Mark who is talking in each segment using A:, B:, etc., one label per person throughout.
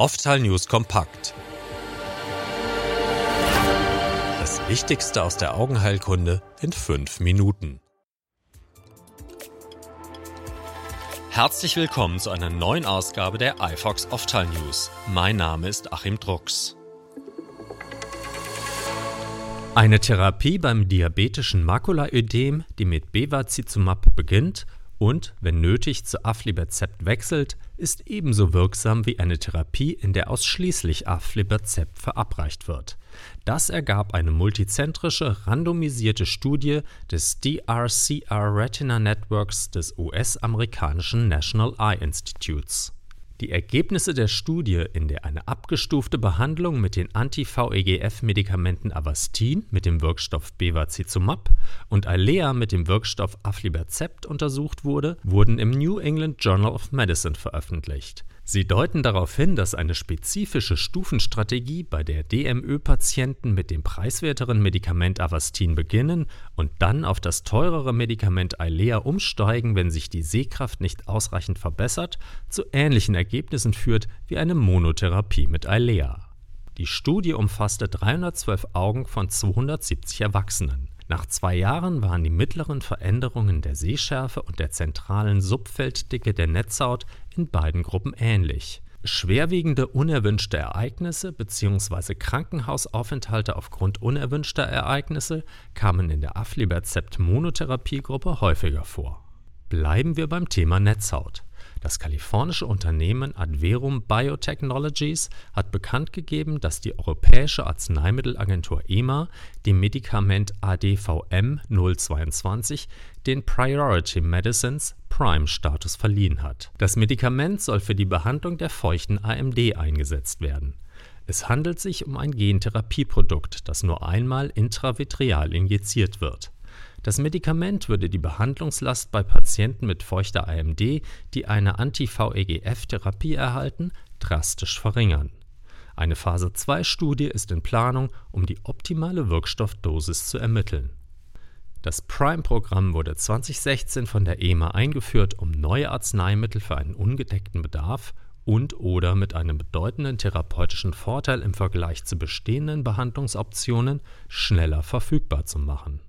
A: Oftal News kompakt. Das Wichtigste aus der Augenheilkunde in fünf Minuten. Herzlich willkommen zu einer neuen Ausgabe der iFox Oftal News. Mein Name ist Achim Drucks. Eine Therapie beim diabetischen Makulaödem, die mit Bevacizumab beginnt und, wenn nötig, zu Aflibercept wechselt, ist ebenso wirksam wie eine Therapie, in der ausschließlich Aflibercept verabreicht wird. Das ergab eine multizentrische, randomisierte Studie des DRCR Retina Networks des US-amerikanischen National Eye Institutes. Die Ergebnisse der Studie, in der eine abgestufte Behandlung mit den Anti-VEGF-Medikamenten Avastin mit dem Wirkstoff Bevacizumab und Eylea mit dem Wirkstoff Aflibercept untersucht wurde, wurden im New England Journal of Medicine veröffentlicht Sie deuten darauf hin, dass eine spezifische Stufenstrategie, bei der DMÖ-Patienten mit dem preiswerteren Medikament Avastin beginnen und dann auf das teurere Medikament Eylea umsteigen, wenn sich die Sehkraft nicht ausreichend verbessert, zu ähnlichen Ergebnissen führt wie eine Monotherapie mit Eylea. Die Studie umfasste 312 Augen von 270 Erwachsenen. Nach zwei Jahren waren die mittleren Veränderungen der Sehschärfe und der zentralen Subfelddicke der Netzhaut in beiden Gruppen ähnlich. Schwerwiegende unerwünschte Ereignisse bzw. Krankenhausaufenthalte aufgrund unerwünschter Ereignisse kamen in der Aflibercept-Monotherapiegruppe häufiger vor. Bleiben wir beim Thema Netzhaut. Das kalifornische Unternehmen Adverum Biotechnologies hat bekannt gegeben, dass die Europäische Arzneimittelagentur EMA dem Medikament ADVM 022 den Priority Medicines Prime-Status verliehen hat. Das Medikament soll für die Behandlung der feuchten AMD eingesetzt werden. Es handelt sich um ein Gentherapieprodukt, das nur einmal intravitreal injiziert wird. Das Medikament würde die Behandlungslast bei Patienten mit feuchter AMD, die eine Anti-VEGF-Therapie erhalten, drastisch verringern. Eine Phase-2-Studie ist in Planung, um die optimale Wirkstoffdosis zu ermitteln. Das Prime-Programm wurde 2016 von der EMA eingeführt, um neue Arzneimittel für einen ungedeckten Bedarf und/oder mit einem bedeutenden therapeutischen Vorteil im Vergleich zu bestehenden Behandlungsoptionen schneller verfügbar zu machen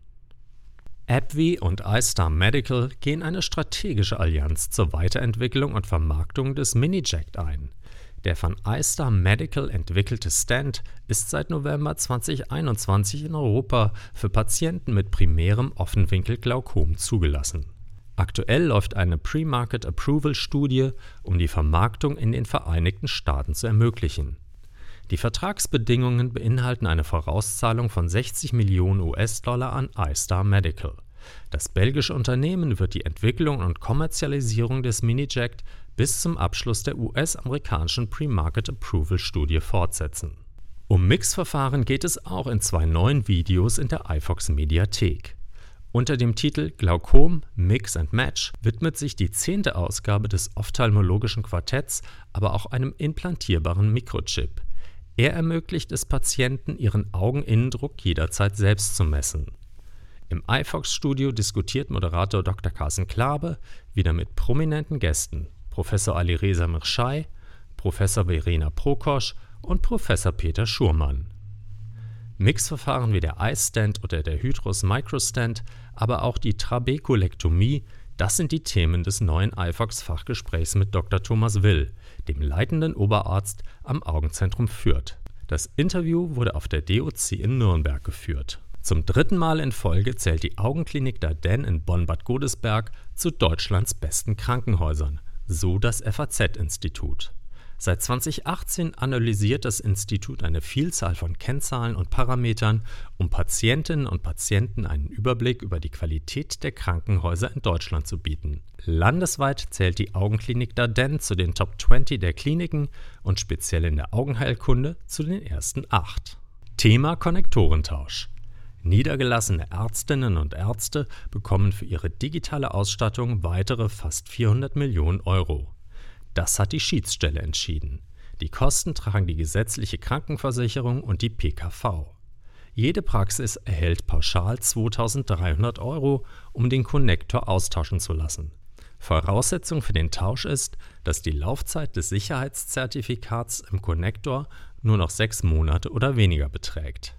A: AbbVie und iStar Medical gehen eine strategische Allianz zur Weiterentwicklung und Vermarktung des Miniject ein. Der von iStar Medical entwickelte Stand ist seit November 2021 in Europa für Patienten mit primärem Offenwinkelglaukom zugelassen. Aktuell läuft eine Pre-Market Approval Studie, um die Vermarktung in den Vereinigten Staaten zu ermöglichen. Die Vertragsbedingungen beinhalten eine Vorauszahlung von 60 Millionen US-Dollar an iStar Medical. Das belgische Unternehmen wird die Entwicklung und Kommerzialisierung des Miniject bis zum Abschluss der US-amerikanischen Pre-Market Approval Studie fortsetzen. Um Mixverfahren geht es auch in zwei neuen Videos in der iFox Mediathek. Unter dem Titel Glaukom, Mix and Match widmet sich die zehnte Ausgabe des ophthalmologischen Quartetts aber auch einem implantierbaren Mikrochip. Er ermöglicht es Patienten, ihren Augeninnendruck jederzeit selbst zu messen. Im iFox-Studio diskutiert Moderator Dr. Carsten Klabe wieder mit prominenten Gästen, Professor Alireza Mirschai, Professor Verena Prokosch und Professor Peter Schurmann. Mixverfahren wie der iStent oder der Hydrus Microstand, aber auch die Trabekulektomie, das sind die Themen des neuen iFox-Fachgesprächs mit Dr. Thomas Will, dem leitenden Oberarzt am Augenzentrum Fürth. Das Interview wurde auf der DOC in Nürnberg geführt. Zum dritten Mal in Folge zählt die Augenklinik Darden in Bonn-Bad Godesberg zu Deutschlands besten Krankenhäusern, so das FAZ-Institut. Seit 2018 analysiert das Institut eine Vielzahl von Kennzahlen und Parametern, um Patientinnen und Patienten einen Überblick über die Qualität der Krankenhäuser in Deutschland zu bieten. Landesweit zählt die Augenklinik Darden zu den Top 20 der Kliniken und speziell in der Augenheilkunde zu den ersten acht. Thema Konnektorentausch. Niedergelassene Ärztinnen und Ärzte bekommen für ihre digitale Ausstattung weitere fast 400 Millionen Euro. Das hat die Schiedsstelle entschieden. Die Kosten tragen die gesetzliche Krankenversicherung und die PKV. Jede Praxis erhält pauschal 2300 Euro, um den Konnektor austauschen zu lassen. Voraussetzung für den Tausch ist, dass die Laufzeit des Sicherheitszertifikats im Konnektor nur noch sechs Monate oder weniger beträgt.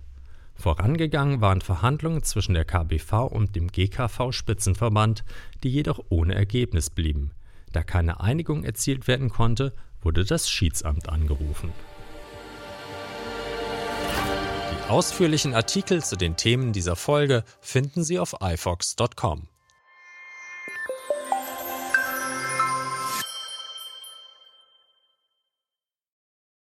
A: Vorangegangen waren Verhandlungen zwischen der KBV und dem GKV-Spitzenverband, die jedoch ohne Ergebnis blieben. Da keine Einigung erzielt werden konnte, wurde das Schiedsamt angerufen. Die ausführlichen Artikel zu den Themen dieser Folge finden Sie auf ifox.com.